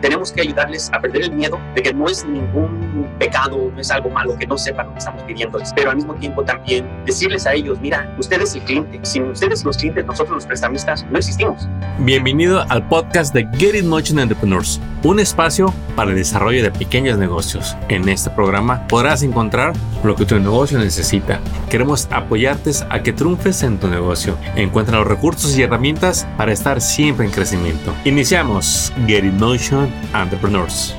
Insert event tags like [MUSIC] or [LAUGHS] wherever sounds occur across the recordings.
tenemos que ayudarles a perder el miedo de que no es ningún pecado, no es algo malo, que no sepan lo que estamos pidiéndoles, pero al mismo tiempo también decirles a ellos, mira, ustedes el cliente, sin ustedes los clientes, nosotros los prestamistas no existimos. Bienvenido al podcast de Get It Motion Entrepreneurs, un espacio para el desarrollo de pequeños negocios. En este programa podrás encontrar lo que tu negocio necesita. Queremos apoyarte a que triunfes en tu negocio. Encuentra los recursos y herramientas para estar siempre en crecimiento. Iniciamos Get It Motion Entrepreneurs.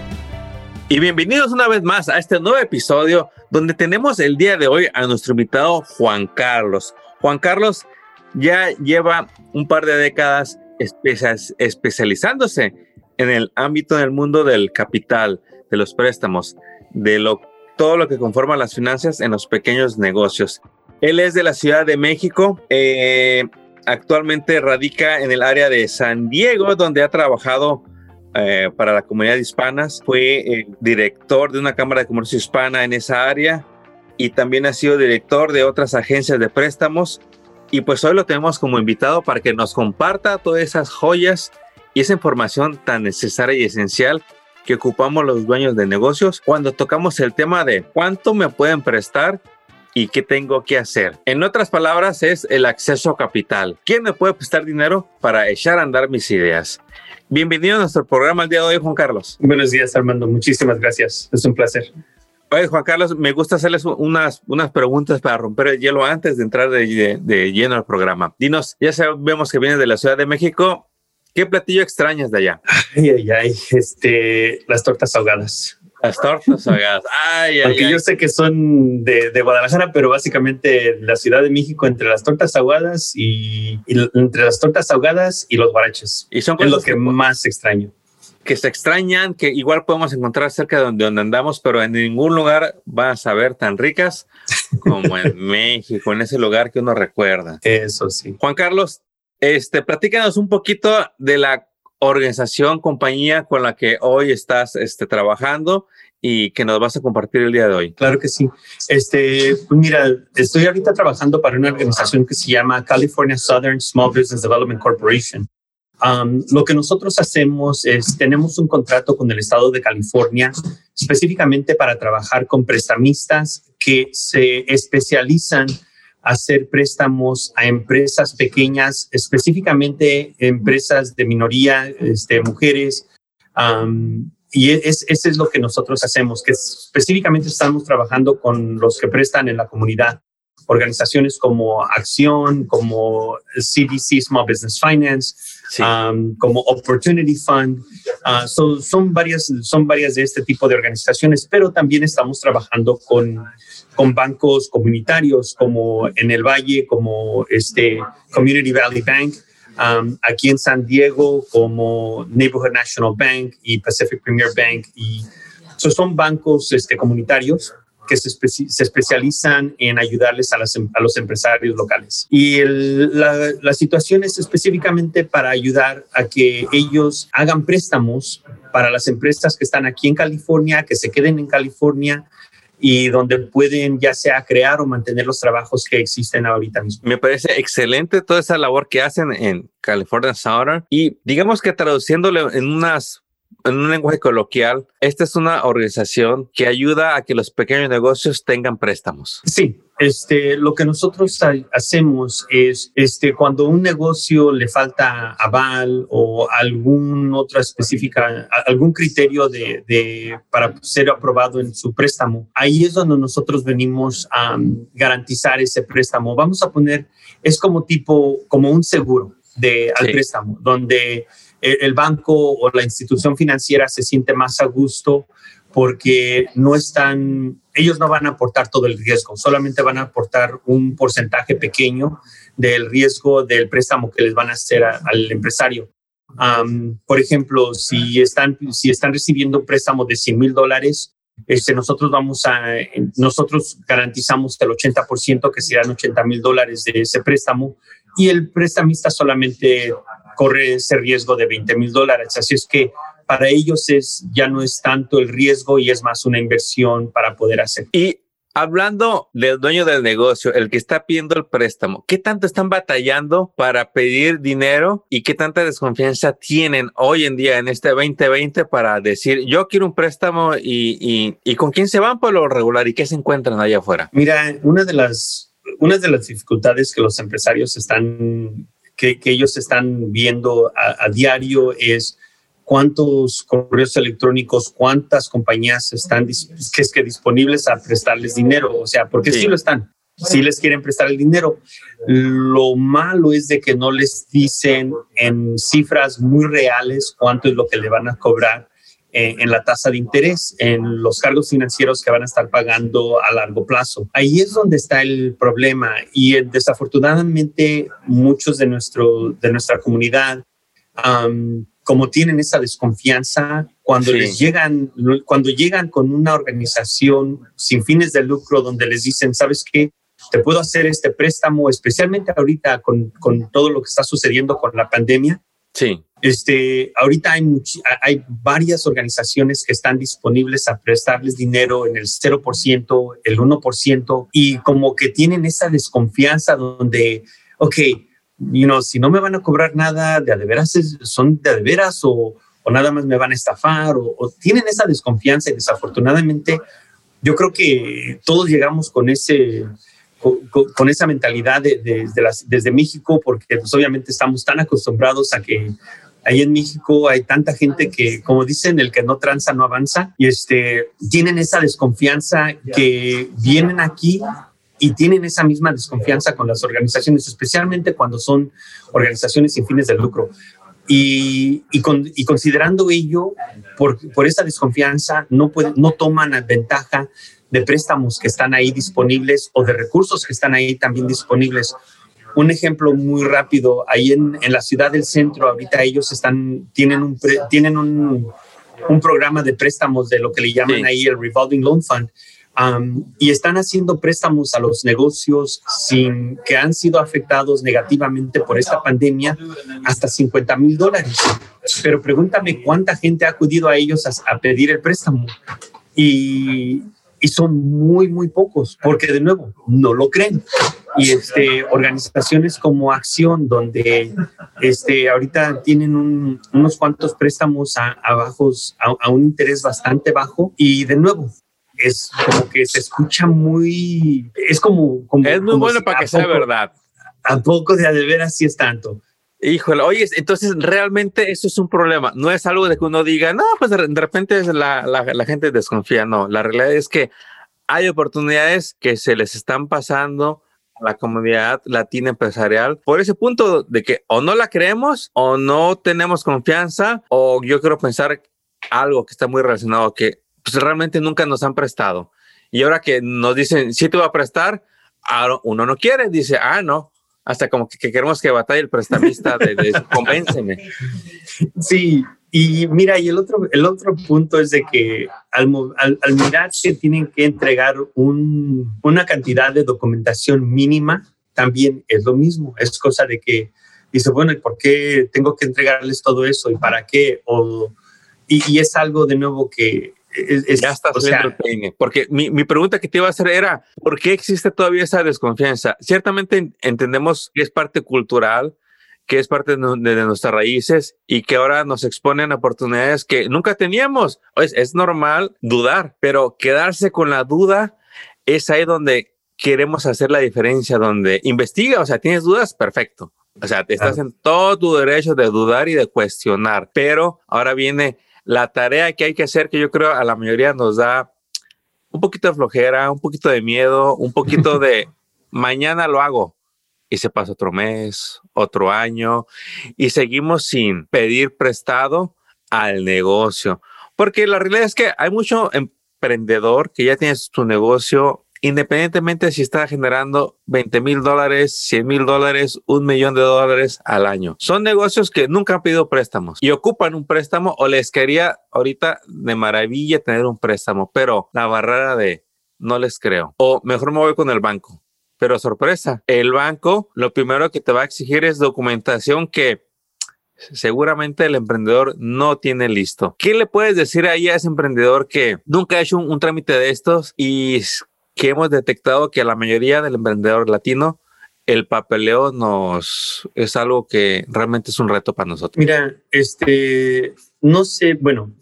Y bienvenidos una vez más a este nuevo episodio donde tenemos el día de hoy a nuestro invitado Juan Carlos. Juan Carlos ya lleva un par de décadas especializándose en el ámbito del mundo del capital, de los préstamos, de lo, todo lo que conforma las finanzas en los pequeños negocios. Él es de la Ciudad de México. Eh, actualmente radica en el área de San Diego, donde ha trabajado eh, para la comunidad hispana. Fue director de una Cámara de Comercio Hispana en esa área y también ha sido director de otras agencias de préstamos. Y pues hoy lo tenemos como invitado para que nos comparta todas esas joyas y esa información tan necesaria y esencial que ocupamos los dueños de negocios cuando tocamos el tema de cuánto me pueden prestar y qué tengo que hacer. En otras palabras, es el acceso a capital. ¿Quién me puede prestar dinero para echar a andar mis ideas? Bienvenido a nuestro programa el día de hoy, Juan Carlos. Buenos días, Armando. Muchísimas gracias. Es un placer. Oye, Juan Carlos, me gusta hacerles unas, unas preguntas para romper el hielo antes de entrar de, de lleno al programa. Dinos, ya sabemos que vienes de la Ciudad de México. ¿Qué platillo extrañas de allá? Ay, ay, ay, este, las tortas ahogadas. Las tortas ahogadas. Ay, Aunque yo sé que son de, de, Guadalajara, pero básicamente la Ciudad de México entre las tortas ahogadas y, y entre las tortas ahogadas y los guaraches. Y son es lo que, que más extraño. Que se extrañan, que igual podemos encontrar cerca de donde, donde andamos, pero en ningún lugar vas a ver tan ricas como en [LAUGHS] México, en ese lugar que uno recuerda. Eso sí. Juan Carlos, este, platícanos un poquito de la organización, compañía con la que hoy estás este, trabajando y que nos vas a compartir el día de hoy. Claro que sí. Este, pues mira, estoy ahorita trabajando para una organización que se llama California Southern Small Business Development Corporation. Lo que nosotros hacemos es, tenemos un contrato con el estado de California específicamente para trabajar con prestamistas que se especializan hacer préstamos a empresas pequeñas, específicamente empresas de minoría, este, mujeres. Um, y es, eso es lo que nosotros hacemos, que específicamente estamos trabajando con los que prestan en la comunidad. Organizaciones como Acción, como CDC Small Business Finance, sí. um, como Opportunity Fund. Uh, so, son, varias, son varias de este tipo de organizaciones, pero también estamos trabajando con con bancos comunitarios como en el Valle, como este Community Valley Bank, um, aquí en San Diego como Neighborhood National Bank y Pacific Premier Bank. Y so son bancos este, comunitarios que se, espe se, especializan en ayudarles a, las, a, los empresarios locales. Y el, la, la situación es específicamente para ayudar a que ellos hagan préstamos para las empresas que están aquí en California, que se queden en California y donde pueden ya sea crear o mantener los trabajos que existen ahorita mismo. Me parece excelente toda esa labor que hacen en California Southern y digamos que traduciéndolo en unas en un lenguaje coloquial, esta es una organización que ayuda a que los pequeños negocios tengan préstamos. Sí, este, lo que nosotros hacemos es, este, cuando un negocio le falta aval o algún otra específica, algún criterio de, de, para ser aprobado en su préstamo, ahí es donde nosotros venimos a garantizar ese préstamo. Vamos a poner, es como tipo, como un seguro de, al sí. préstamo, donde el banco o la institución financiera se siente más a gusto porque no están, ellos no van a aportar todo el riesgo, solamente van a aportar un porcentaje pequeño del riesgo del préstamo que les van a hacer a, al empresario. Um, por ejemplo, si están, si están recibiendo un préstamo de 100 mil dólares, este, nosotros vamos a, nosotros garantizamos el 80% que serán 80 mil dólares de ese préstamo y el prestamista solamente corre ese riesgo de 20 mil dólares. Así es que para ellos es, ya no es tanto el riesgo y es más una inversión para poder hacer. Y Hablando del dueño del negocio, el que está pidiendo el préstamo, ¿qué tanto están batallando para pedir dinero y qué tanta desconfianza tienen hoy en día en este 2020 para decir, yo quiero un préstamo y, y, con quién se van por lo regular y qué se encuentran allá afuera? Mira, una de las, una de las dificultades que los empresarios están, que, que ellos están viendo a, a diario es cuántos correos electrónicos, cuántas compañías están que es que disponibles a prestarles dinero, o sea, porque sí, lo están, sí les quieren prestar el dinero. Lo malo es de que no les dicen en cifras muy reales cuánto es lo que le van a cobrar eh, en la tasa de interés, en los cargos financieros que van a estar pagando a largo plazo. Ahí es donde está el problema y eh, desafortunadamente muchos de, nuestro, de nuestra comunidad como tienen esa desconfianza, cuando les llegan, cuando llegan con una organización sin fines de lucro donde les dicen, ¿sabes qué? Te puedo hacer este préstamo, especialmente ahorita con, con todo lo que está sucediendo con la pandemia. Sí. Este, ahorita hay, hay varias organizaciones que están disponibles a prestarles dinero en el 0%, el 1%, y como que tienen esa desconfianza donde, ok, you know, si no me van a cobrar nada, de de veras son de de veras o, o nada más me van a estafar o, tienen esa desconfianza y desafortunadamente yo creo que todos llegamos con ese con, esa mentalidad de, las, desde México porque pues obviamente estamos tan acostumbrados a que ahí en México hay tanta gente que, como dicen, el que no tranza no avanza. Y este, tienen esa desconfianza que vienen aquí y tienen esa misma desconfianza con las organizaciones, especialmente cuando son organizaciones sin fines de lucro. Y, y, y considerando ello, por, por esa desconfianza, no, pueden, no toman ventaja de préstamos que están ahí disponibles o de recursos que están ahí también disponibles. Un ejemplo muy rápido, ahí en, en la ciudad del centro, ahorita ellos están, tienen un, tienen un, un programa de préstamos de lo que le llaman ahí el Revolving Loan Fund, y están haciendo préstamos a los negocios sin que han sido afectados negativamente por esta pandemia hasta 50 mil dólares. Pero pregúntame cuánta gente ha acudido a ellos a, pedir el préstamo. Y, y, son muy, muy pocos, porque de nuevo, no lo creen. Y este, organizaciones como Acción, donde este, ahorita tienen unos cuantos préstamos a, bajos, a un interés bastante bajo. Y de nuevo, es como que se escucha muy, es como... como es muy bueno para que sea verdad. A poco de a de veras sí es tanto. Híjole, oye, entonces realmente eso es un problema. No es algo de que uno diga, no, pues de repente la, la, la gente desconfía. No, la realidad es que hay oportunidades que se les están pasando a la comunidad latina empresarial por ese punto de que o no la creemos o no tenemos confianza o yo quiero pensar algo que está muy relacionado que pues realmente nunca nos han prestado. Y ahora que nos dicen, sí te va a prestar, uno no quiere, dice, ah, no, hasta como que, queremos que batalle el prestamista de, de [LAUGHS] convénceme. Sí, y mira, y el otro, el otro punto es de que al, al, mirar que tienen que entregar un, una cantidad de documentación mínima, también es lo mismo, es cosa de que dice, bueno, ¿y por qué tengo que entregarles todo eso? ¿Y para qué? O, y, y es algo de nuevo que ya está el peine. Porque mi, mi, pregunta que te iba a hacer era, ¿por qué existe todavía esa desconfianza? Ciertamente entendemos que es parte cultural, que es parte de, nuestras raíces y que ahora nos exponen oportunidades que nunca teníamos. Es, es normal dudar, pero quedarse con la duda es ahí donde queremos hacer la diferencia, donde investiga, o sea, tienes dudas, perfecto. O sea, estás en todo tu derecho de dudar y de cuestionar, pero ahora viene la tarea que hay que hacer, que yo creo a la mayoría nos da un poquito de flojera, un poquito de miedo, un poquito de [LAUGHS] mañana lo hago. Y se pasa otro mes, otro año, y seguimos sin pedir prestado al negocio. Porque la realidad es que hay mucho emprendedor que ya tiene su negocio independientemente si está generando 20 mil dólares, 100 mil dólares, un millón de dólares al año. Son negocios que nunca han pedido préstamos y ocupan un préstamo o les quería ahorita de maravilla tener un préstamo, pero la barrera de no les creo o mejor me voy con el banco. Pero sorpresa, el banco lo primero que te va a exigir es documentación que seguramente el emprendedor no tiene listo. ¿Qué le puedes decir ahí a ese emprendedor que nunca ha hecho un, un, trámite de estos y que hemos detectado que a la mayoría del emprendedor latino el papeleo nos es algo que realmente es un reto para nosotros. Mira, este, no sé, bueno,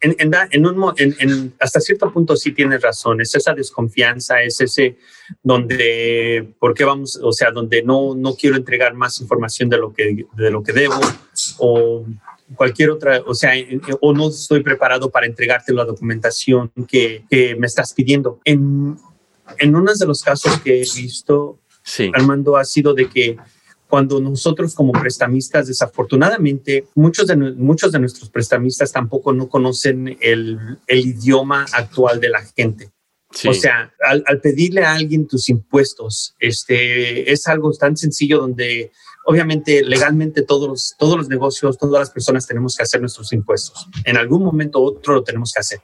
en, en, un, en, hasta cierto punto sí tienes razón, es esa desconfianza, es ese donde, ¿por qué vamos? O sea, donde no, no quiero entregar más información de lo que, de lo que debo o cualquier otra, o sea, o no estoy preparado para entregarte la documentación que, que me estás pidiendo. En, en uno de los casos que he visto, sí. Armando, ha sido de que cuando nosotros como prestamistas, desafortunadamente, muchos de, muchos de nuestros prestamistas tampoco no conocen el, el idioma actual de la gente. O sea, al, al, pedirle a alguien tus impuestos, este, es algo tan sencillo donde obviamente legalmente todos los, todos los negocios, todas las personas tenemos que hacer nuestros impuestos. En algún momento u otro lo tenemos que hacer.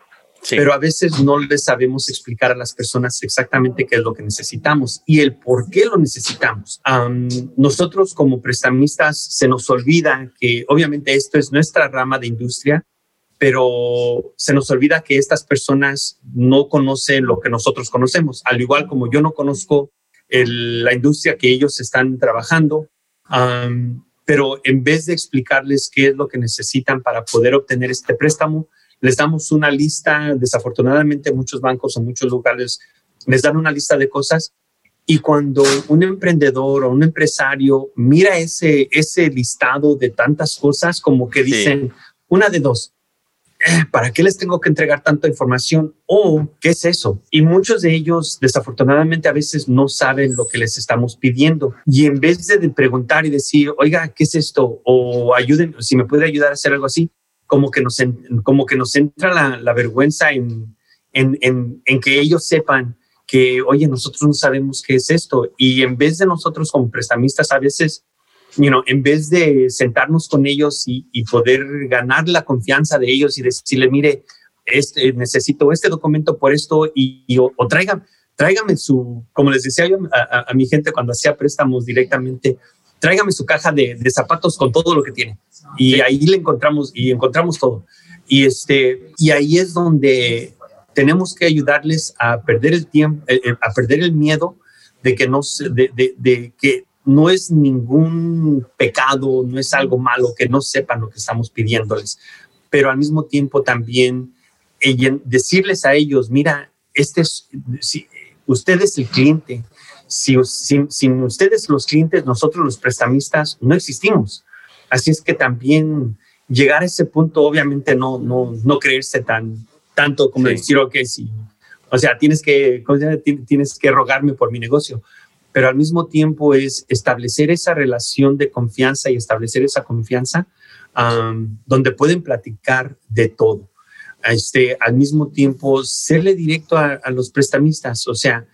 Pero a veces no les sabemos explicar a las personas exactamente qué es lo que necesitamos y el por qué lo necesitamos. nosotros como prestamistas se nos olvida que obviamente esto es nuestra rama de industria, pero se nos olvida que estas personas no conocen lo que nosotros conocemos, al igual como yo no conozco la industria que ellos están trabajando. Pero en vez de explicarles qué es lo que necesitan para poder obtener este préstamo, les damos una lista, desafortunadamente muchos bancos o muchos lugares les dan una lista de cosas y cuando un emprendedor o un empresario mira ese, ese listado de tantas cosas, como que dicen, una de dos, ¿para qué les tengo que entregar tanta información? ¿O qué es eso? Y muchos de ellos, desafortunadamente, a veces no saben lo que les estamos pidiendo. Y en vez de preguntar y decir, oiga, ¿qué es esto? O ayuden, si me puede ayudar a hacer algo así, como que nos, como que nos entra la, vergüenza en, en, en, que ellos sepan que, oye, nosotros no sabemos qué es esto. Y en vez de nosotros como prestamistas, a veces, you know, en vez de sentarnos con ellos y, y poder ganar la confianza de ellos y decirle, mire, este, necesito este documento por esto y, o, tráigame su, como les decía yo a, a, mi gente cuando hacía préstamos directamente, tráigame su caja de, de zapatos con todo lo que tiene y ahí le encontramos y encontramos todo. Y, este, y ahí es donde tenemos que ayudarles a perder el tiempo, eh, eh, a perder el miedo de que no, de, de, de que no es ningún pecado, no es algo malo que no sepan lo que estamos pidiéndoles, pero al mismo tiempo también decirles a ellos, mira, este es, si, usted es el cliente, si, sin, sin ustedes los clientes, nosotros los prestamistas no existimos. Así es que también llegar a ese punto, obviamente no, no, no creerse tan, tanto como decir, ok, sí, o sea, tienes que, tienes que rogarme por mi negocio, pero al mismo tiempo es establecer esa relación de confianza y establecer esa confianza donde pueden platicar de todo. Este, al mismo tiempo, serle directo a, a los prestamistas, o sea,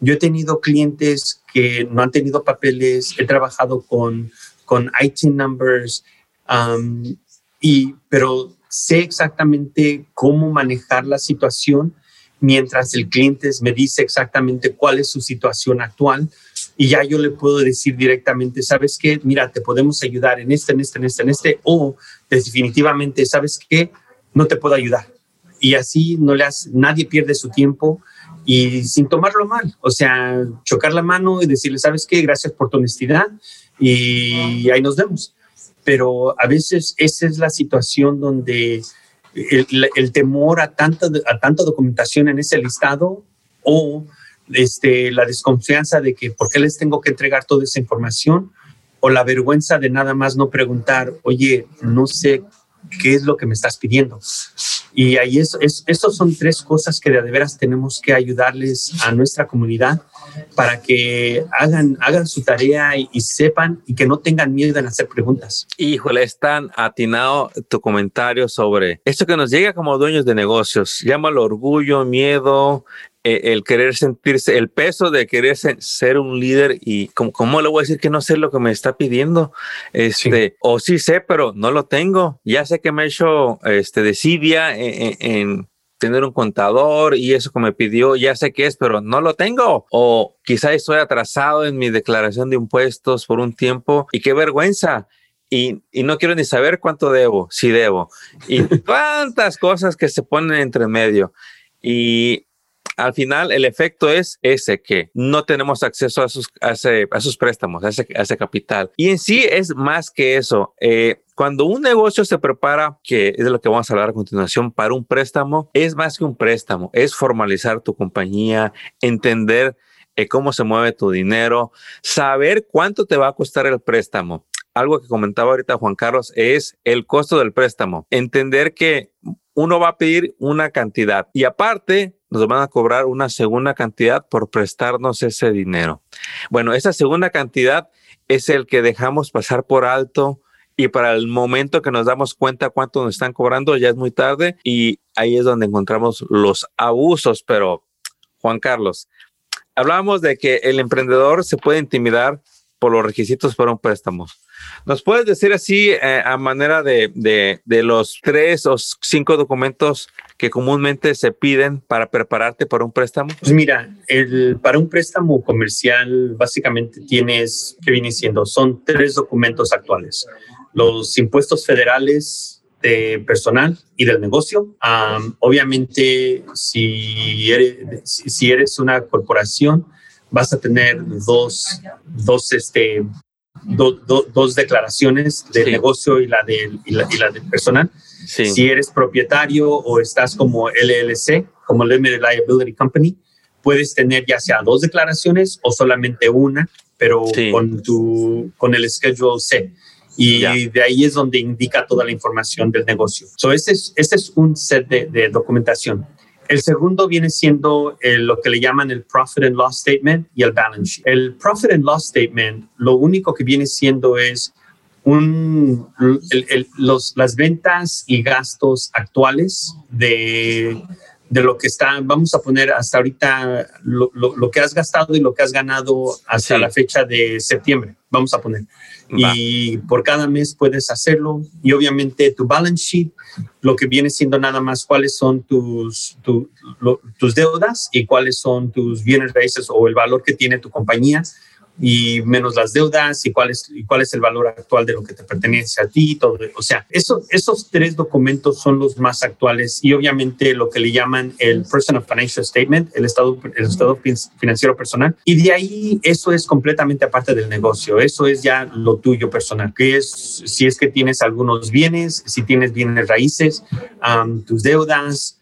yo he tenido clientes que no han tenido papeles, he trabajado con con IT numbers, um, y, pero sé exactamente cómo manejar la situación mientras el cliente me dice exactamente cuál es su situación actual y ya yo le puedo decir directamente, ¿sabes qué? Mira, te podemos ayudar en este, en este, en este, en este, o definitivamente, ¿sabes qué? No te puedo ayudar. Y así no le hace, nadie pierde su tiempo y sin tomarlo mal, o sea, chocar la mano y decirle, ¿sabes qué? Gracias por tu honestidad y ahí nos vemos. Pero a veces esa es la situación donde el, temor a tanta, a tanta documentación en ese listado o este, la desconfianza de que por qué les tengo que entregar toda esa información o la vergüenza de nada más no preguntar, oye, no sé qué es lo que me estás pidiendo. Y ahí es, es, son tres cosas que de veras tenemos que ayudarles a nuestra comunidad para que hagan, hagan su tarea y, sepan y que no tengan miedo en hacer preguntas. Híjole, es tan atinado tu comentario sobre esto que nos llega como dueños de negocios. Llámalo orgullo, miedo, el querer sentirse, el peso de querer ser un líder y cómo, le voy a decir que no sé lo que me está pidiendo. Este, o sí sé, pero no lo tengo. Ya sé que me he hecho este, desidia en, en tener un contador y eso que me pidió, ya sé qué es, pero no lo tengo. O quizá estoy atrasado en mi declaración de impuestos por un tiempo y qué vergüenza. Y, y, no quiero ni saber cuánto debo, si debo. Y [LAUGHS] cuántas cosas que se ponen entre medio. Y al final el efecto es ese que no tenemos acceso a sus, a, sus préstamos, a ese, ese, capital. Y en sí es más que eso. Eh, cuando un negocio se prepara, que es de lo que vamos a hablar a continuación, para un préstamo, es más que un préstamo, es formalizar tu compañía, entender eh, cómo se mueve tu dinero, saber cuánto te va a costar el préstamo. Algo que comentaba ahorita Juan Carlos es el costo del préstamo. Entender que uno va a pedir una cantidad y aparte nos van a cobrar una segunda cantidad por prestarnos ese dinero. Bueno, esa segunda cantidad es el que dejamos pasar por alto y para el momento que nos damos cuenta cuánto nos están cobrando ya es muy tarde y ahí es donde encontramos los abusos. Pero Juan Carlos, hablábamos de que el emprendedor se puede intimidar por los requisitos para un préstamo. ¿Nos puedes decir así eh, a manera de, de, los tres o cinco documentos que comúnmente se piden para prepararte para un préstamo? Pues mira, el, para un préstamo comercial básicamente tienes, ¿qué viene siendo? Son tres documentos actuales. Los impuestos federales de personal y del negocio. obviamente, si eres, si eres una corporación, vas a tener dos, dos este, dos declaraciones del negocio y la, del, y la, del personal. Si eres propietario o estás como LLC, como Limited Liability Company, puedes tener ya sea dos declaraciones o solamente una, pero con, tu, con el Schedule C. Y de ahí es donde indica toda la información del negocio. So, ese, es, ese es un set de, de documentación. El segundo viene siendo lo que le llaman el Profit and Loss Statement y el Balance Sheet. El Profit and Loss Statement lo único que viene siendo es un, los, las ventas y gastos actuales de, de, lo que está, vamos a poner hasta ahorita lo, lo, que has gastado y lo que has ganado hasta la fecha de septiembre, vamos a poner. Y por cada mes puedes hacerlo. Y obviamente tu balance sheet, lo que viene siendo nada más cuáles son tus, tus deudas y cuáles son tus bienes raíces o el valor que tiene tu compañía y menos las deudas y cuál es, y cuál es el valor actual de lo que te pertenece a ti. Todo. O sea, eso, esos tres documentos son los más actuales y obviamente lo que le llaman el Personal Financial Statement, el estado, el estado financiero personal. Y de ahí eso es completamente aparte del negocio. Eso es ya lo tuyo personal, que es si es que tienes algunos bienes, si tienes bienes raíces, tus deudas.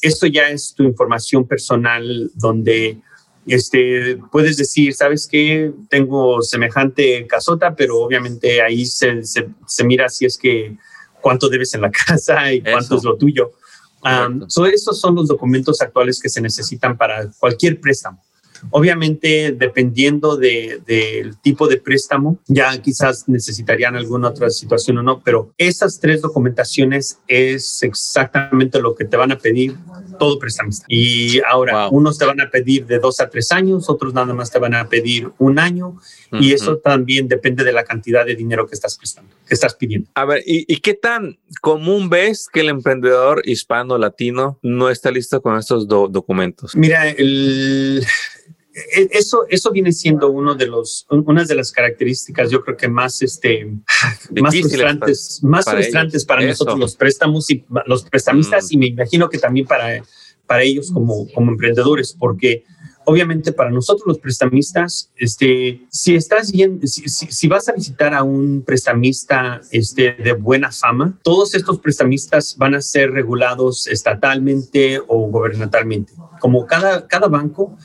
esto ya es tu información personal donde este, puedes decir, ¿sabes qué? Tengo semejante casota, pero obviamente ahí se, se, mira si es que cuánto debes en la [LAUGHS] casa y cuánto es lo tuyo. Um, esos son los documentos actuales que se necesitan para cualquier préstamo. Obviamente, dependiendo del tipo de préstamo, ya quizás necesitarían alguna otra situación o no, pero esas tres documentaciones es exactamente lo que te van a pedir todo prestamista. Y ahora, unos te van a pedir de dos a tres años, otros nada más te van a pedir un año, y eso también depende de la cantidad de dinero que estás prestando, que estás pidiendo. A ver, ¿y, qué tan común ves que el emprendedor hispano latino no está listo con estos documentos? Mira, el eso, eso viene siendo uno de los, una de las características, yo creo que más, este, más frustrantes, más para frustrantes para nosotros los préstamos y los prestamistas mm. y me imagino que también para, para ellos como, como emprendedores, porque obviamente para nosotros los prestamistas, este, si estás bien, si, si, vas a visitar a un prestamista este, de buena fama, todos estos prestamistas van a ser regulados estatalmente o gubernamentalmente. Como cada, cada banco,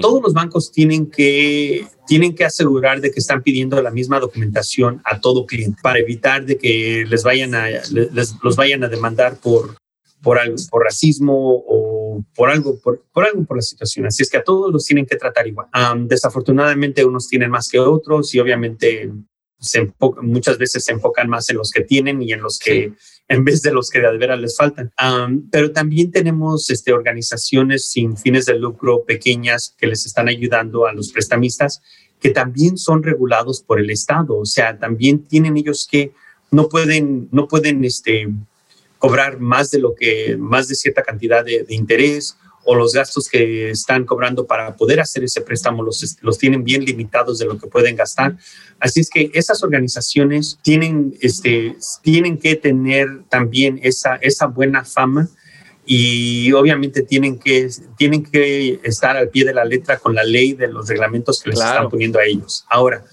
todos los bancos tienen que, tienen que asegurar de que están pidiendo la misma documentación a todo cliente para evitar de que les vayan a, les, los vayan a demandar por, por, algo, por racismo o por algo por, por, algo por la situación. Así es que a todos los tienen que tratar igual. desafortunadamente unos tienen más que otros y obviamente se muchas veces se enfocan más en los que tienen y en los que en vez de los que de veras les faltan. pero también tenemos este, organizaciones sin fines de lucro pequeñas que les están ayudando a los prestamistas que también son regulados por el Estado. O sea, también tienen ellos que no pueden, no pueden este, cobrar más de lo que, más de cierta cantidad de, de interés o los gastos que están cobrando para poder hacer ese préstamo los, los tienen bien limitados de lo que pueden gastar. Así es que esas organizaciones tienen, este, tienen que tener también esa, esa buena fama y obviamente tienen que, tienen que estar al pie de la letra con la ley de los reglamentos que les están poniendo a ellos. Ahora,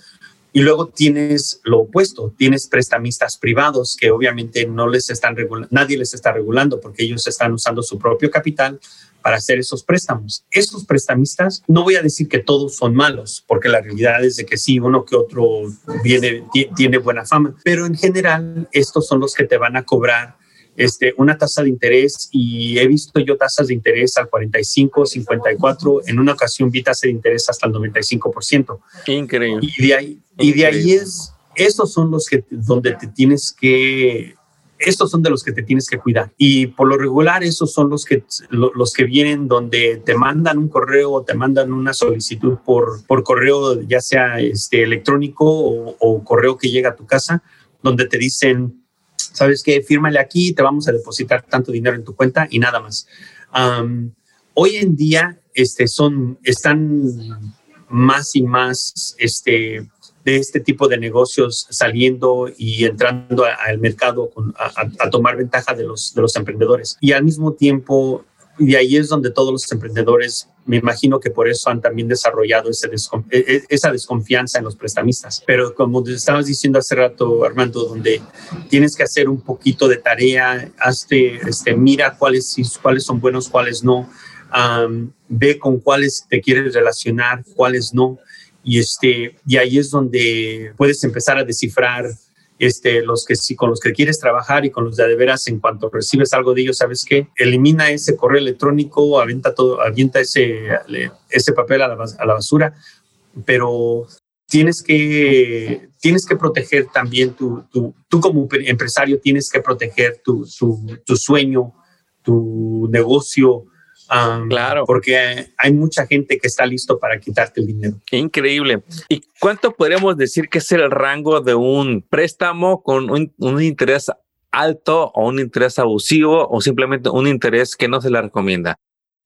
y luego tienes lo opuesto, tienes prestamistas privados que obviamente no les están nadie les está regulando porque ellos están usando su propio capital para hacer esos préstamos. Estos prestamistas, no voy a decir que todos son malos, porque la realidad es de que sí, uno que otro viene, tiene buena fama, pero en general estos son los que te van a cobrar este, una tasa de interés y he visto yo tasas de interés al 45, 54, en una ocasión vi tasas de interés hasta el 95%. Increíble. Y de ahí, y de ahí es, esos son los que, donde te tienes que, estos son de los que te tienes que cuidar. Y por lo regular, esos son los que, los que vienen donde te mandan un correo o te mandan una solicitud por, por correo, ya sea este, electrónico o, o correo que llega a tu casa, donde te dicen, ¿sabes qué? Fírmale aquí, te vamos a depositar tanto dinero en tu cuenta y nada más. hoy en día este, son, están más y más este, de este tipo de negocios saliendo y entrando al mercado a, tomar ventaja de los, de los emprendedores. Y al mismo tiempo y ahí es donde todos los emprendedores, me imagino que por eso han también desarrollado ese e, e, esa desconfianza en los prestamistas. Pero como te estabas diciendo hace rato, Armando, donde tienes que hacer un poquito de tarea, hazte, este, mira cuáles, cuáles son buenos, cuáles no, ve con cuáles te quieres relacionar, cuáles no. Y, este, y ahí es donde puedes empezar a descifrar este, los que sí, con los que quieres trabajar y con los de, veras, en cuanto recibes algo de ellos, ¿sabes qué? Elimina ese correo electrónico, avienta todo, avienta ese, ese papel a la, a la basura, pero tienes que, tienes que proteger también tu, tu, tú como empresario tienes que proteger tu, tu sueño, tu negocio, claro. Porque hay mucha gente que está listo para quitarte el dinero. Increíble. ¿Y cuánto podemos decir que es el rango de un préstamo con un, interés alto o un interés abusivo o simplemente un interés que no se le recomienda?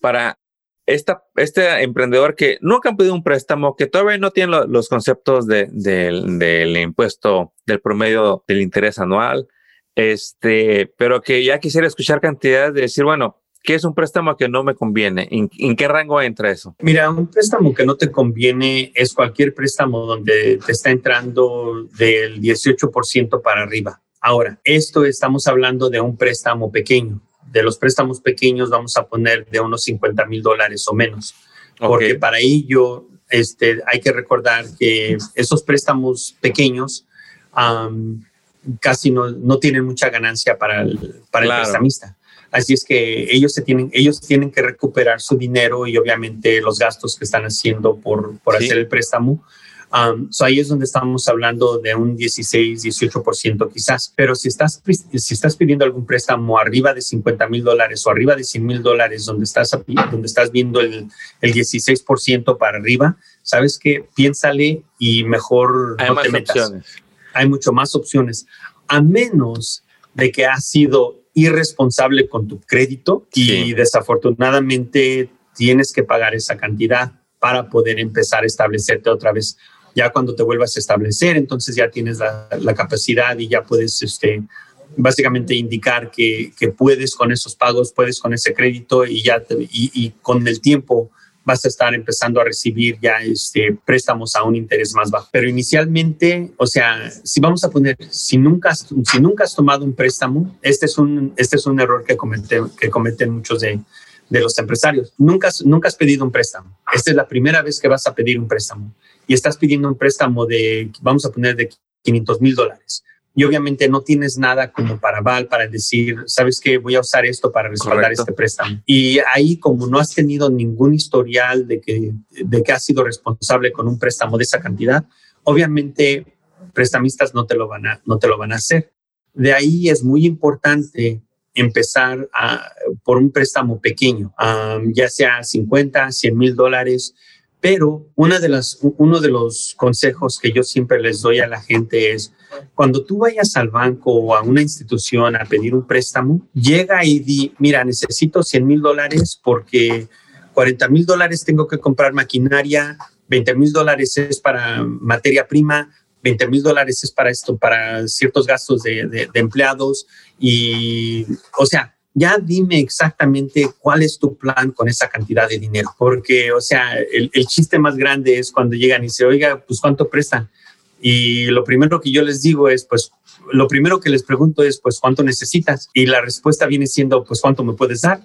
Para esta, este emprendedor que nunca han pedido un préstamo, que todavía no tiene los conceptos de, del impuesto del promedio del interés anual, este, pero que ya quisiera escuchar cantidades de decir, bueno, ¿Qué es un préstamo que no me conviene? ¿En, qué rango entra eso? Mira, un préstamo que no te conviene es cualquier préstamo donde te está entrando del 18% para arriba. Ahora, esto estamos hablando de un préstamo pequeño. De los préstamos pequeños vamos a poner de unos 50 mil dólares o menos. Porque para ello este, hay que recordar que esos préstamos pequeños casi no, no, tienen mucha ganancia para el, para el prestamista. Así es que ellos, se tienen, ellos tienen que recuperar su dinero y obviamente los gastos que están haciendo por, por hacer el préstamo. Um, ahí es donde estamos hablando de un 16, 18% quizás. Pero si estás, si estás pidiendo algún préstamo arriba de 50 mil dólares o arriba de 100 mil dólares, donde estás, donde estás viendo el, el 16% para arriba, sabes que piénsale y mejor Hay no te metas. Opciones. Hay mucho más opciones. A menos de que ha sido irresponsable con tu crédito y desafortunadamente tienes que pagar esa cantidad para poder empezar a establecerte otra vez. Ya cuando te vuelvas a establecer, entonces ya tienes la, capacidad y ya puedes este, básicamente indicar que, puedes con esos pagos, puedes con ese crédito y ya y con el tiempo vas a estar empezando a recibir ya este, préstamos a un interés más bajo. Pero inicialmente, o sea, si vamos a poner, si nunca, si nunca has tomado un préstamo, este es un, este es un error que, cometen, que cometen muchos de, de los empresarios. Nunca, nunca has pedido un préstamo. Esta es la primera vez que vas a pedir un préstamo y estás pidiendo un préstamo de, vamos a poner, de 500 mil dólares y obviamente no tienes nada como para Val para decir, sabes que voy a usar esto para respaldar este préstamo. Y ahí como no has tenido ningún historial de que, de que has sido responsable con un préstamo de esa cantidad, obviamente prestamistas no te lo van a, no te lo van a hacer. De ahí es muy importante empezar a, por un préstamo pequeño, ya sea 50, 100 mil dólares, pero una de las, uno de los consejos que yo siempre les doy a la gente es, cuando tú vayas al banco o a una institución a pedir un préstamo, llega y di, mira, necesito 100 mil dólares porque 40 mil dólares tengo que comprar maquinaria, 20 mil dólares es para materia prima, 20 mil dólares es para esto, para ciertos gastos de, de, de empleados y, o sea, ya dime exactamente cuál es tu plan con esa cantidad de dinero. Porque, o sea, el, chiste más grande es cuando llegan y se, oiga, pues cuánto prestan. Y lo primero que yo les digo es, pues, lo primero que les pregunto es, pues, ¿cuánto necesitas? Y la respuesta viene siendo, pues, ¿cuánto me puedes dar?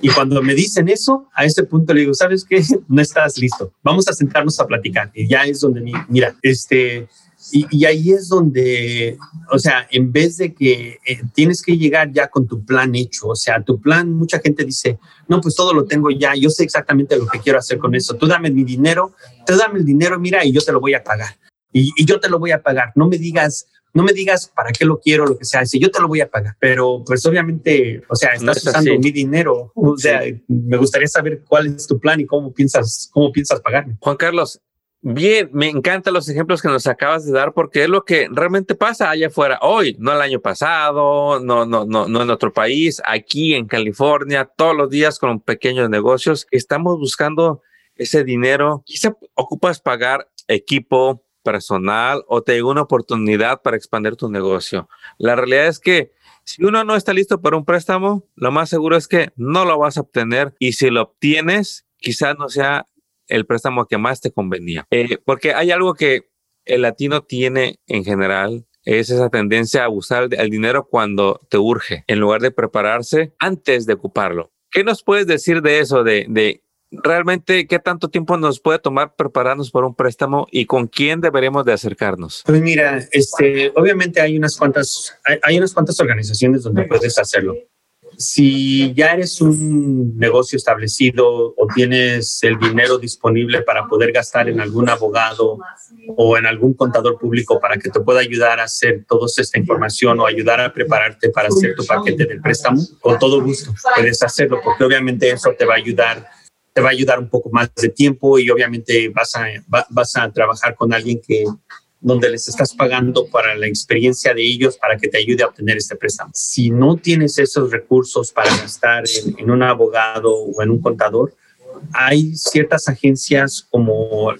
Y cuando me dicen eso, a ese punto le digo, ¿sabes qué? [LAUGHS] No estás listo. Vamos a sentarnos a platicar. Y ya es donde, mira, este, y, ahí es donde, o sea, en vez de que eh, tienes que llegar ya con tu plan hecho, o sea, tu plan, mucha gente dice, no, pues todo lo tengo ya, yo sé exactamente lo que quiero hacer con eso, tú dame mi dinero, tú dame el dinero, mira, y yo te lo voy a pagar. Y, y yo te lo voy a pagar. No me digas, no me digas para qué lo quiero, lo que sea, si yo te lo voy a pagar, pero pues obviamente, o sea, estás usando mi dinero, o sea, me gustaría saber cuál es tu plan y cómo piensas, cómo piensas pagarme. Juan Carlos, Bien, me encantan los ejemplos que nos acabas de dar porque es lo que realmente pasa allá afuera hoy, no el año pasado, no, no, no, no en otro país, aquí en California, todos los días con pequeños negocios. Estamos buscando ese dinero. Quizá ocupas pagar equipo, personal o te llega una oportunidad para expandir tu negocio. La realidad es que si uno no está listo para un préstamo, lo más seguro es que no lo vas a obtener y si lo obtienes, quizás no sea el préstamo que más te convenía. Eh, porque hay algo que el latino tiene en general, es esa tendencia a usar el dinero cuando te urge, en lugar de prepararse antes de ocuparlo. ¿Qué nos puedes decir de eso, de, de realmente qué tanto tiempo nos puede tomar prepararnos por un préstamo y con quién deberíamos de acercarnos? Pues mira, este, obviamente hay unas cuantas, hay, unas cuantas organizaciones donde puedes hacerlo. Si ya eres un negocio establecido o tienes el dinero disponible para poder gastar en algún abogado o en algún contador público para que te pueda ayudar a hacer toda esta información o ayudar a prepararte para hacer tu paquete del préstamo, con todo gusto puedes hacerlo porque obviamente eso te va a ayudar te va a ayudar un poco más de tiempo y obviamente vas a, vas a trabajar con alguien que donde les estás pagando para la experiencia de ellos para que te ayude a obtener este préstamo. Si no tienes esos recursos para gastar en, un abogado o en un contador, hay ciertas agencias como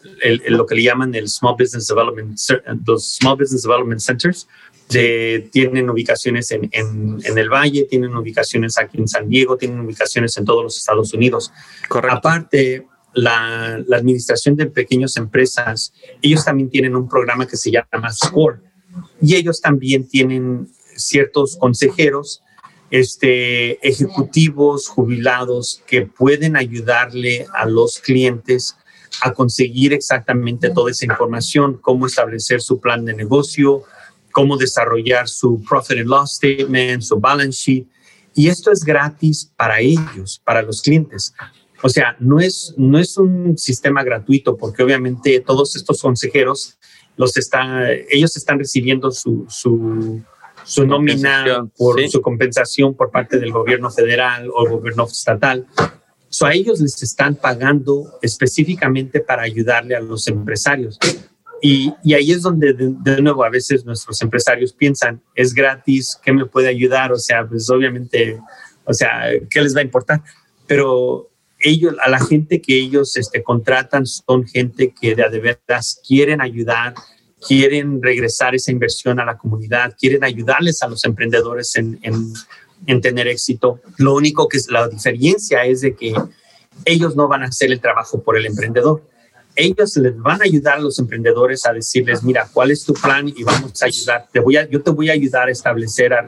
lo que le llaman el Small Business Development, los Small Business Development Centers, tienen ubicaciones en, en, el Valle, tienen ubicaciones aquí en San Diego, tienen ubicaciones en todos los Estados Unidos. Correcto. Aparte, la, administración de pequeñas empresas, ellos también tienen un programa que se llama SCORE y ellos también tienen ciertos consejeros, este, ejecutivos jubilados que pueden ayudarle a los clientes a conseguir exactamente toda esa información, cómo establecer su plan de negocio, cómo desarrollar su profit and loss statement, su balance sheet. Y esto es gratis para ellos, para los clientes. O sea, no es, no es un sistema gratuito porque obviamente todos estos consejeros los están, ellos están recibiendo su, su, su nómina por su compensación por parte del gobierno federal o gobierno estatal. So, a ellos les están pagando específicamente para ayudarle a los empresarios. Y, ahí es donde de, nuevo a veces nuestros empresarios piensan, es gratis, ¿qué me puede ayudar? O sea, pues obviamente, o sea, ¿qué les va a importar? Pero ellos, a la gente que ellos este, contratan son gente que de, de verdad quieren ayudar, quieren regresar esa inversión a la comunidad, quieren ayudarles a los emprendedores en, en, en tener éxito. Lo único que es la diferencia es de que ellos no van a hacer el trabajo por el emprendedor ellos les van a ayudar a los emprendedores a decirles, mira, ¿cuál es tu plan? Y vamos a ayudar. Te voy a, yo te voy a ayudar a establecer, a,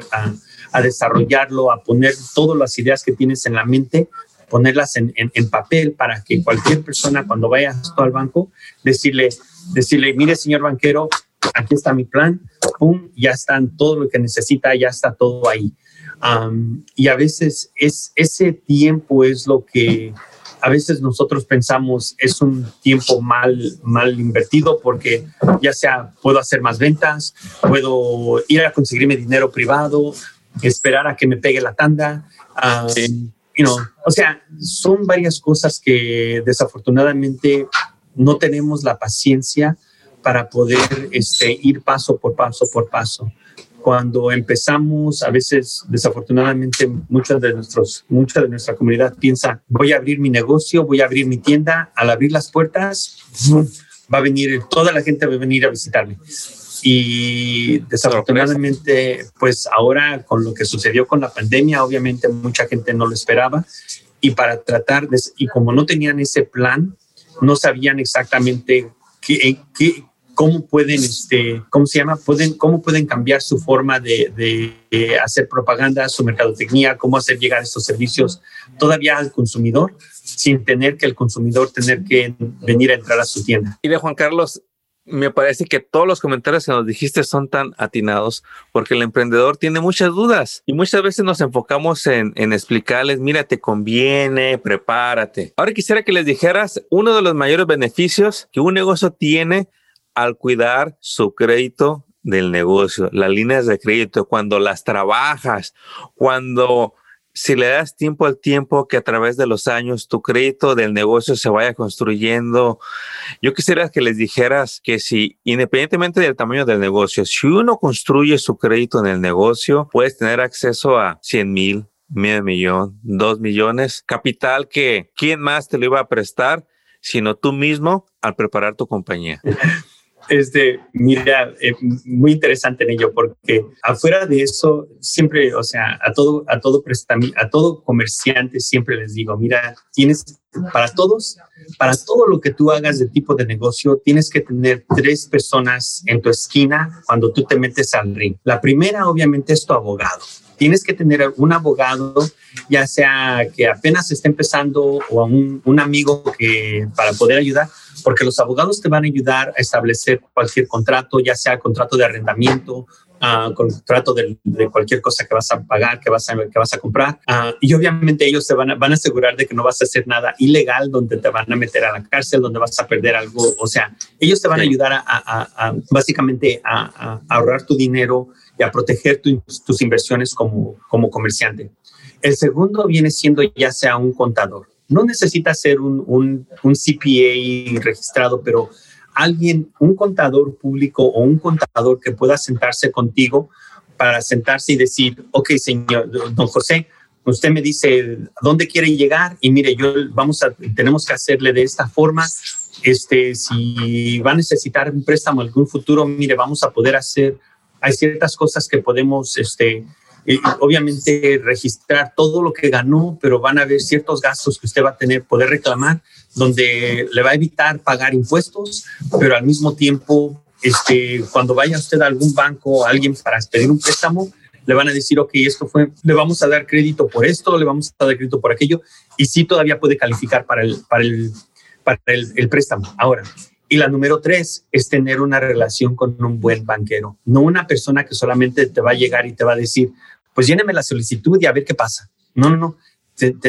a, desarrollarlo, a poner todas las ideas que tienes en la mente, ponerlas en, en, papel para que cualquier persona cuando vaya al banco, decirle, decirle, mire, señor banquero, aquí está mi plan, pum, ya están todo lo que necesita, ya está todo ahí. y a veces es, ese tiempo es lo que a veces nosotros pensamos es un tiempo mal, mal invertido porque ya sea puedo hacer más ventas, puedo ir a conseguirme dinero privado, esperar a que me pegue la tanda. Um, o sea, son varias cosas que desafortunadamente no tenemos la paciencia para poder este, ir paso por paso por paso. Cuando empezamos, a veces desafortunadamente muchas de nuestros, mucha de nuestra comunidad piensa, voy a abrir mi negocio, voy a abrir mi tienda, al abrir las puertas va a venir, toda la gente va a venir a visitarme. Y desafortunadamente, pues ahora con lo que sucedió con la pandemia, obviamente mucha gente no lo esperaba. Y para tratar de, y como no tenían ese plan, no sabían exactamente qué, qué, cómo pueden, este, ¿cómo se llama? Pueden, cómo pueden cambiar su forma de, de, hacer propaganda, su mercadotecnia, cómo hacer llegar estos servicios todavía al consumidor sin tener que el consumidor tener que venir a entrar a su tienda. Y de Juan Carlos, me parece que todos los comentarios que nos dijiste son tan atinados porque el emprendedor tiene muchas dudas y muchas veces nos enfocamos en, en, explicarles, mira, te conviene, prepárate. Ahora quisiera que les dijeras uno de los mayores beneficios que un negocio tiene al cuidar su crédito del negocio, las líneas de crédito, cuando las trabajas, cuando si le das tiempo al tiempo que a través de los años tu crédito del negocio se vaya construyendo. Yo quisiera que les dijeras que si independientemente del tamaño del negocio, si uno construye su crédito en el negocio, puedes tener acceso a 100 mil, medio millón, dos millones, capital que quién más te lo iba a prestar, sino tú mismo al preparar tu compañía. [LAUGHS] Este, mira, eh, muy interesante en ello, porque afuera de eso, siempre, o sea, a todo, a todo a todo comerciante siempre les digo, mira, tienes para todos, para todo lo que tú hagas de tipo de negocio, tienes que tener tres personas en tu esquina cuando tú te metes al ring. La primera, obviamente, es tu abogado. Tienes que tener un abogado, ya sea que apenas esté empezando o a un, un amigo que para poder ayudar, porque los abogados te van a ayudar a establecer cualquier contrato, ya sea contrato de arrendamiento, uh, contrato de, de, cualquier cosa que vas a pagar, que vas a, que vas a comprar. Uh, y obviamente ellos te van a, van a asegurar de que no vas a hacer nada ilegal, donde te van a meter a la cárcel, donde vas a perder algo. O sea, ellos te van a ayudar a, a, a básicamente a, ahorrar tu dinero y a proteger tu, tus inversiones como, como comerciante. El segundo viene siendo ya sea un contador no necesita ser un, un, un CPA registrado, pero alguien, un contador público o un contador que pueda sentarse contigo para sentarse y decir, ok, señor, don José, usted me dice dónde quiere llegar y mire, yo vamos a, tenemos que hacerle de esta forma. Este, si va a necesitar un préstamo en algún futuro, mire, vamos a poder hacer, hay ciertas cosas que podemos, este, y obviamente registrar todo lo que ganó, pero van a haber ciertos gastos que usted va a tener, poder reclamar, donde le va a evitar pagar impuestos, pero al mismo tiempo, este, cuando vaya usted a algún banco o a alguien para pedir un préstamo, le van a decir, ok, esto fue, le vamos a dar crédito por esto, le vamos a dar crédito por aquello, y sí todavía puede calificar para el, para el, para el préstamo. Ahora, y la número tres es tener una relación con un buen banquero, no una persona que solamente te va a llegar y te va a decir, pues lléneme la solicitud y a ver qué pasa. No, no, no.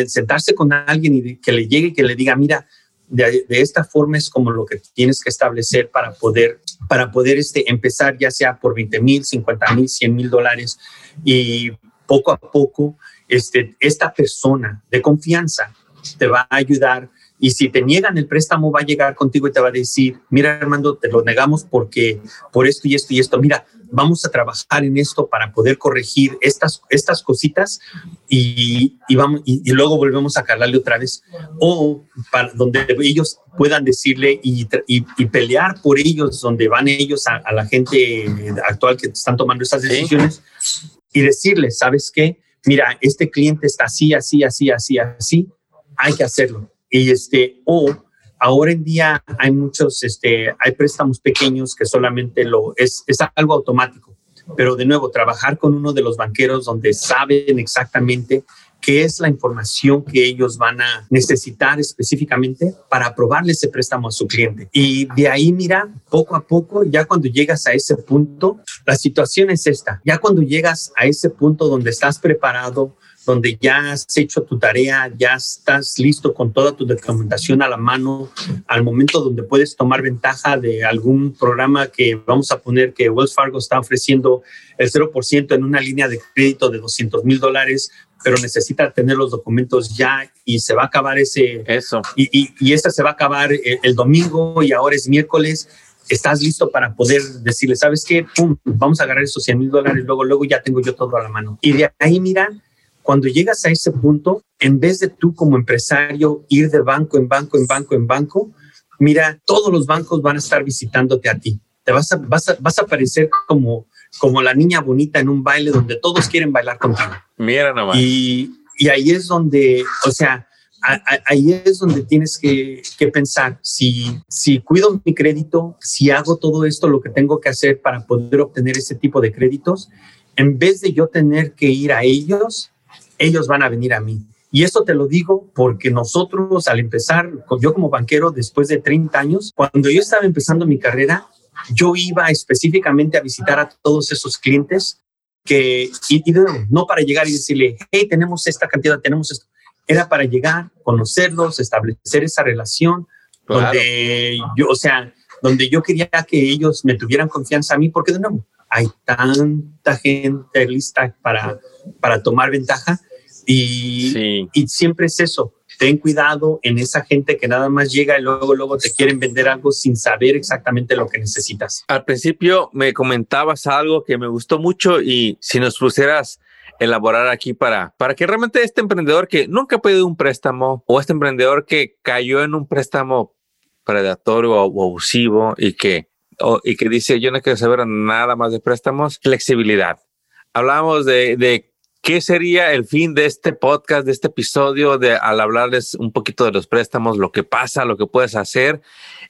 Sentarse con alguien y que le llegue y que le diga, mira, de, de, esta forma es como lo que tienes que establecer para poder, para poder este, empezar ya sea por 20 mil, 50 mil, 100 mil dólares y poco a poco este, esta persona de confianza te va a ayudar y si te niegan el préstamo va a llegar contigo y te va a decir, mira Armando, te lo negamos porque por esto y esto y esto, mira, vamos a trabajar en esto para poder corregir estas, estas cositas y, y vamos, y, y, luego volvemos a calarle otra vez. O para donde ellos puedan decirle y, y pelear por ellos, donde van ellos a, a, la gente actual que están tomando estas decisiones ¿Sí? y decirles, ¿sabes qué? Mira, este cliente está así, así, así, así, así, hay que hacerlo. Y este, o ahora en día hay muchos, este, hay préstamos pequeños que solamente lo es, es algo automático. Pero de nuevo, trabajar con uno de los banqueros donde saben exactamente qué es la información que ellos van a necesitar específicamente para aprobarle ese préstamo a su cliente. Y de ahí, mira, poco a poco, ya cuando llegas a ese punto, la situación es esta. Ya cuando llegas a ese punto donde estás preparado, donde ya has hecho tu tarea, ya estás listo con toda tu documentación a la mano, al momento donde puedes tomar ventaja de algún programa que vamos a poner que Wells Fargo está ofreciendo el 0% en una línea de crédito de 200 mil dólares, pero necesita tener los documentos ya y se va a acabar ese... Eso. Y, y, y esta se va a acabar el, el domingo y ahora es miércoles estás listo para poder decirle, ¿sabes qué? Pum, vamos a agarrar esos 100 mil dólares, luego, luego ya tengo yo todo a la mano. Y de ahí, mira, cuando llegas a ese punto, en vez de tú como empresario ir de banco en banco, en banco, en banco, mira, todos los bancos van a estar visitándote a ti. te vas a, vas a, vas a parecer como, como la niña bonita en un baile donde todos quieren bailar contigo. Mira nomás. Y, y ahí es donde, o sea, ahí es donde tienes que, pensar si, si cuido mi crédito, si hago todo esto, lo que tengo que hacer para poder obtener ese tipo de créditos, en vez de yo tener que ir a ellos, ellos van a venir a mí. Y esto te lo digo porque nosotros al empezar, yo como banquero después de 30 años, cuando yo estaba empezando mi carrera, yo iba específicamente a visitar a todos esos clientes que, y, no para llegar y decirle, hey, tenemos esta cantidad, tenemos esto era para llegar, conocerlos, establecer esa relación, donde yo, o sea, donde yo quería que ellos me tuvieran confianza a mí, porque de nuevo, hay tanta gente lista para, para tomar ventaja y, y siempre es eso. Ten cuidado en esa gente que nada más llega y luego, luego te quieren vender algo sin saber exactamente lo que necesitas. Al principio me comentabas algo que me gustó mucho y si nos pusieras elaborar aquí para, para que realmente este emprendedor que nunca ha pedido un préstamo o este emprendedor que cayó en un préstamo predatorio o, abusivo y que, y que dice yo no quiero saber nada más de préstamos, flexibilidad. Hablamos de, de qué sería el fin de este podcast, de este episodio, de al hablarles un poquito de los préstamos, lo que pasa, lo que puedes hacer,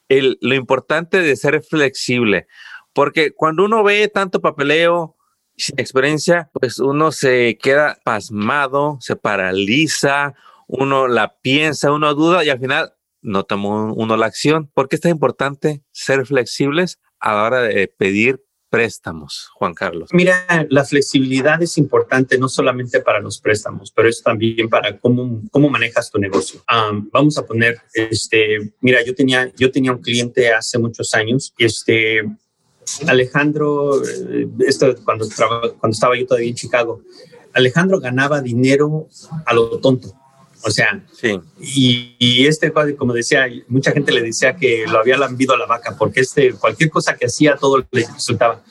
el, lo importante de ser flexible, porque cuando uno ve tanto papeleo, sin experiencia, pues uno se queda pasmado, se paraliza, uno la piensa, uno duda y al final no toma uno la acción. ¿Por qué es tan importante ser flexibles a la hora de pedir préstamos, Juan Carlos? Mira, la flexibilidad es importante no solamente para los préstamos, pero es también para cómo, manejas tu negocio. vamos a poner, este, mira, yo tenía, yo tenía un cliente hace muchos años, este, Alejandro, eh, esto cuando, cuando estaba yo todavía en Chicago, Alejandro ganaba dinero a lo tonto. O sea, sí. y, y, este, como decía, mucha gente le decía que lo había lambido a la vaca, porque este, cualquier cosa que hacía, todo le resultaba.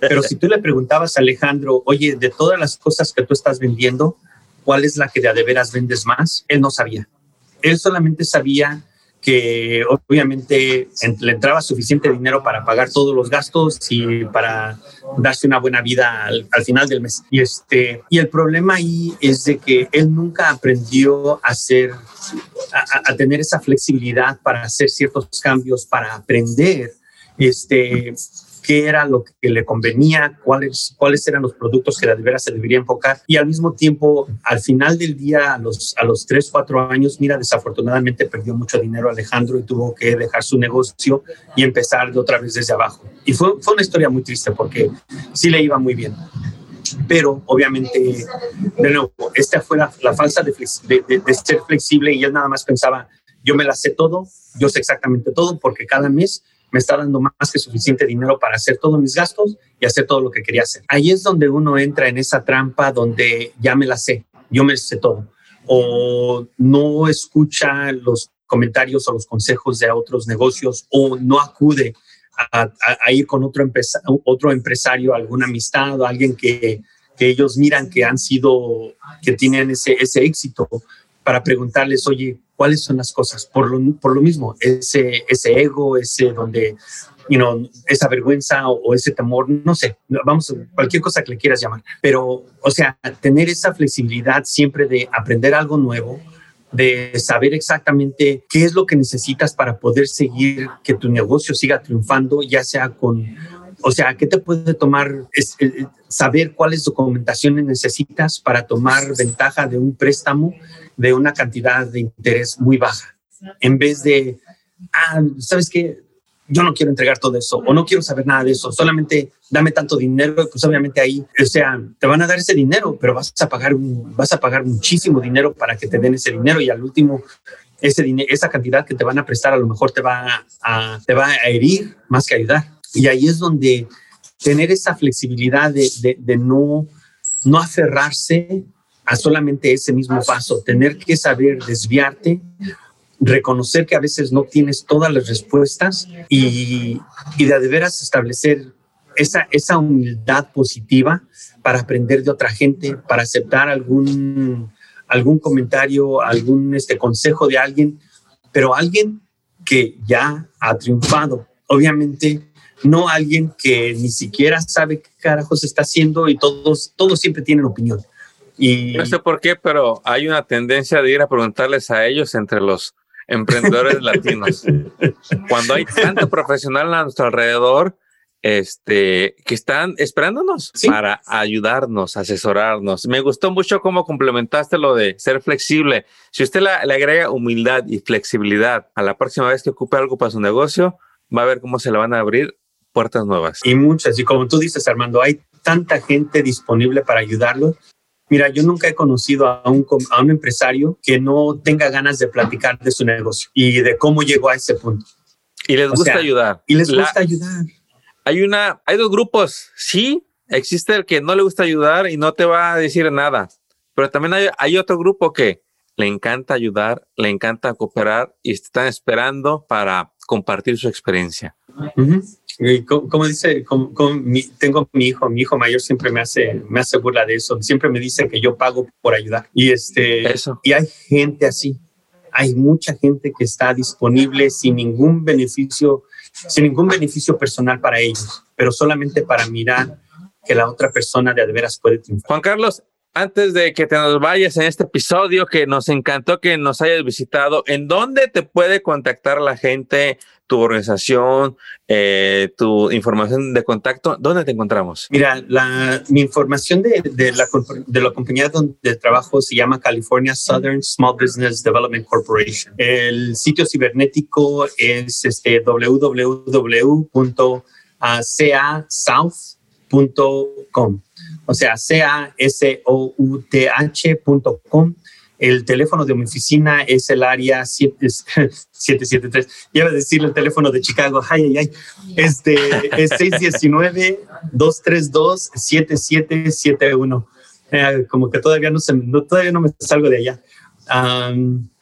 Pero si tú le preguntabas a Alejandro, oye, de todas las cosas que tú estás vendiendo, ¿cuál es la que de a de veras vendes más? Él no sabía. Él solamente sabía que obviamente le entraba suficiente dinero para pagar todos los gastos y para darse una buena vida al, final del mes. Y, este, y el problema ahí es de que él nunca aprendió a hacer, a, a tener esa flexibilidad para hacer ciertos cambios, para aprender este, qué era lo que le convenía, cuáles, cuáles eran los productos que la de veras se debería enfocar. Y al mismo tiempo, al final del día, a los, a los 3, 4 años, mira, desafortunadamente perdió mucho dinero Alejandro y tuvo que dejar su negocio y empezar de otra vez desde abajo. Y fue, fue una historia muy triste porque sí le iba muy bien pero obviamente, de nuevo, esta fue la, falsa de, de, de, ser flexible y él nada más pensaba, yo me la sé todo, yo sé exactamente todo, porque cada mes me está dando más que suficiente dinero para hacer todos mis gastos y hacer todo lo que quería hacer. Ahí es donde uno entra en esa trampa donde ya me la sé, yo me sé todo. O no escucha los comentarios o los consejos de otros negocios o no acude a, ir con otro, otro empresario, alguna amistad alguien que, que ellos miran que han sido, que tienen ese, ese éxito para preguntarles, oye, ¿cuáles son las cosas? Por lo, por lo mismo, ese, ese ego, ese donde, you know, esa vergüenza o, ese temor, no sé, vamos, cualquier cosa que le quieras llamar. Pero, o sea, tener esa flexibilidad siempre de aprender algo nuevo, de saber exactamente qué es lo que necesitas para poder seguir, que tu negocio siga triunfando, ya sea con o sea, ¿qué te puede tomar? Es, eh, saber cuáles documentaciones necesitas para tomar ventaja de un préstamo de una cantidad de interés muy baja, en vez de, ah, ¿sabes qué? Yo no quiero entregar todo eso o no quiero saber nada de eso, solamente dame tanto dinero, pues obviamente ahí, o sea, te van a dar ese dinero, pero vas a pagar, vas a pagar muchísimo dinero para que te den ese dinero y al último esa cantidad que te van a prestar a lo mejor te va a, te va a herir más que ayudar. Y ahí es donde tener esa flexibilidad de, de, no, no aferrarse a solamente ese mismo paso, tener que saber desviarte, reconocer que a veces no tienes todas las respuestas y, y de, de veras establecer esa, esa humildad positiva para aprender de otra gente, para aceptar algún, algún comentario, algún este, consejo de alguien, pero alguien que ya ha triunfado. Obviamente no alguien que ni siquiera sabe qué carajos está haciendo y todos, todos siempre tienen opinión. Y no sé por qué, pero hay una tendencia de ir a preguntarles a ellos entre los emprendedores [LAUGHS] latinos. Cuando hay tanto profesional a nuestro alrededor, este, que están esperándonos para ayudarnos, asesorarnos. Me gustó mucho cómo complementaste lo de ser flexible. Si usted le agrega humildad y flexibilidad a la próxima vez que ocupe algo para su negocio, va a ver cómo se le van a abrir puertas nuevas. Y muchas. Y como tú dices, Armando, hay tanta gente disponible para ayudarlo. Mira, yo nunca he conocido a un, a un empresario que no tenga ganas de platicar de su negocio y de cómo llegó a ese punto. Y les gusta ayudar. Y les gusta ayudar hay una, hay dos grupos. Sí, existe el que no le gusta ayudar y no te va a decir nada, pero también hay, hay otro grupo que le encanta ayudar, le encanta cooperar y están esperando para compartir su experiencia. Como, dice, tengo mi hijo, mi hijo mayor siempre me hace, me hace burla de eso, siempre me dice que yo pago por ayudar. Y, este, eso. y hay gente así, hay mucha gente que está disponible sin ningún beneficio sin ningún beneficio personal para ellos, pero solamente para mirar que la otra persona de veras puede triunfar. Juan Carlos, antes de que te nos vayas en este episodio, que nos encantó que nos hayas visitado, ¿en dónde te puede contactar la gente, tu organización, eh, tu información de contacto? ¿Dónde te encontramos? Mira, la, mi información de, la compañía donde trabajo se llama California Southern Small Business Development Corporation. El sitio cibernético es este www.casouth.com o sea, C-A-S-O-U-T-H.com. El teléfono de mi oficina es el área 773. [LAUGHS] Ya a decir el teléfono de Chicago. Ay, ay, ay. Este es 619-232-7771. Eh, como que todavía no, se, todavía no me salgo de allá.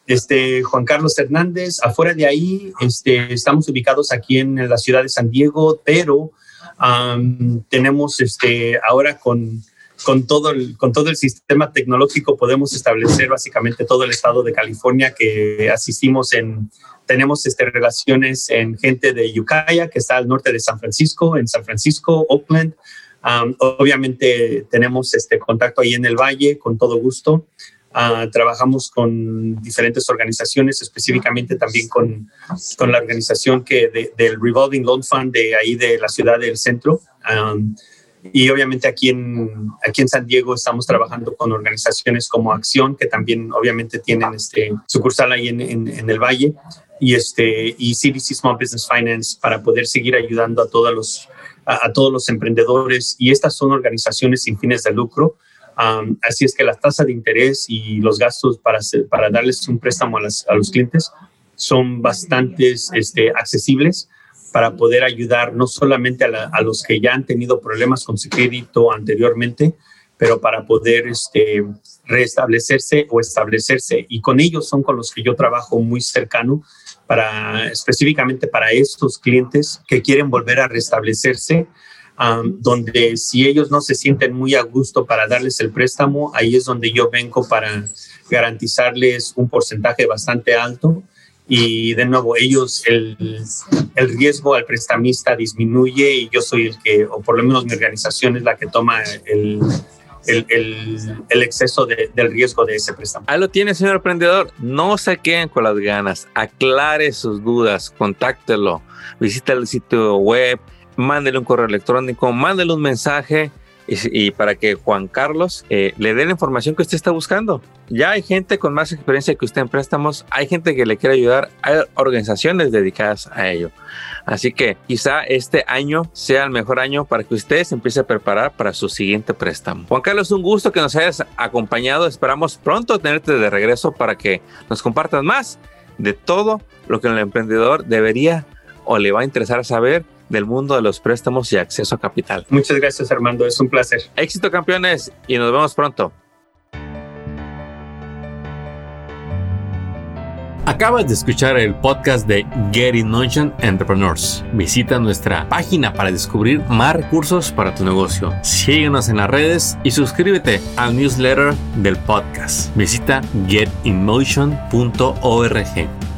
este, Juan Carlos Hernández. Afuera de ahí, este, estamos ubicados aquí en la ciudad de San Diego, pero tenemos este, ahora con, con, todo el, con todo el sistema tecnológico podemos establecer básicamente todo el estado de California que asistimos en, tenemos este, relaciones en gente de Ukiah, que está al norte de San Francisco, en San Francisco, Oakland. obviamente tenemos este contacto ahí en el valle, con todo gusto. Ah, trabajamos con diferentes organizaciones, específicamente también con, con la organización que del Revolving Loan Fund de ahí de la ciudad del centro. y obviamente aquí en, aquí en San Diego estamos trabajando con organizaciones como Acción, que también obviamente tienen este, sucursal ahí en, en, el Valle, y, este, y CDC Small Business Finance para poder seguir ayudando a todos los, a todos los emprendedores. Y estas son organizaciones sin fines de lucro así es que la tasa de interés y los gastos para, para darles un préstamo a, los clientes son bastante este, accesibles para poder ayudar no solamente a, los que ya han tenido problemas con su crédito anteriormente, pero para poder este, restablecerse o establecerse. Y con ellos son con los que yo trabajo muy cercano, para, específicamente para estos clientes que quieren volver a restablecerse donde si ellos no se sienten muy a gusto para darles el préstamo, ahí es donde yo vengo para garantizarles un porcentaje bastante alto y de nuevo ellos el, el, riesgo al prestamista disminuye y yo soy el que, o por lo menos mi organización es la que toma el, el, el, exceso de, del riesgo de ese préstamo. Ahí lo tiene, señor emprendedor. No se queden con las ganas. Aclare sus dudas. Contáctelo. Visita el sitio web mándele un correo electrónico, mándele un mensaje y, para que Juan Carlos eh, le dé la información que usted está buscando. Ya hay gente con más experiencia que usted en préstamos, hay gente que le quiere ayudar, hay organizaciones dedicadas a ello. Así que quizá este año sea el mejor año para que usted se empiece a preparar para su siguiente préstamo. Juan Carlos, un gusto que nos hayas acompañado. Esperamos pronto tenerte de regreso para que nos compartas más de todo lo que el emprendedor debería o le va a interesar saber del mundo de los préstamos y acceso a capital. Muchas gracias Armando, es un placer. Éxito campeones y nos vemos pronto. Acabas de escuchar el podcast de Get in Motion Entrepreneurs. Visita nuestra página para descubrir más recursos para tu negocio. Síguenos en las redes y suscríbete al newsletter del podcast. Visita getinmotion.org.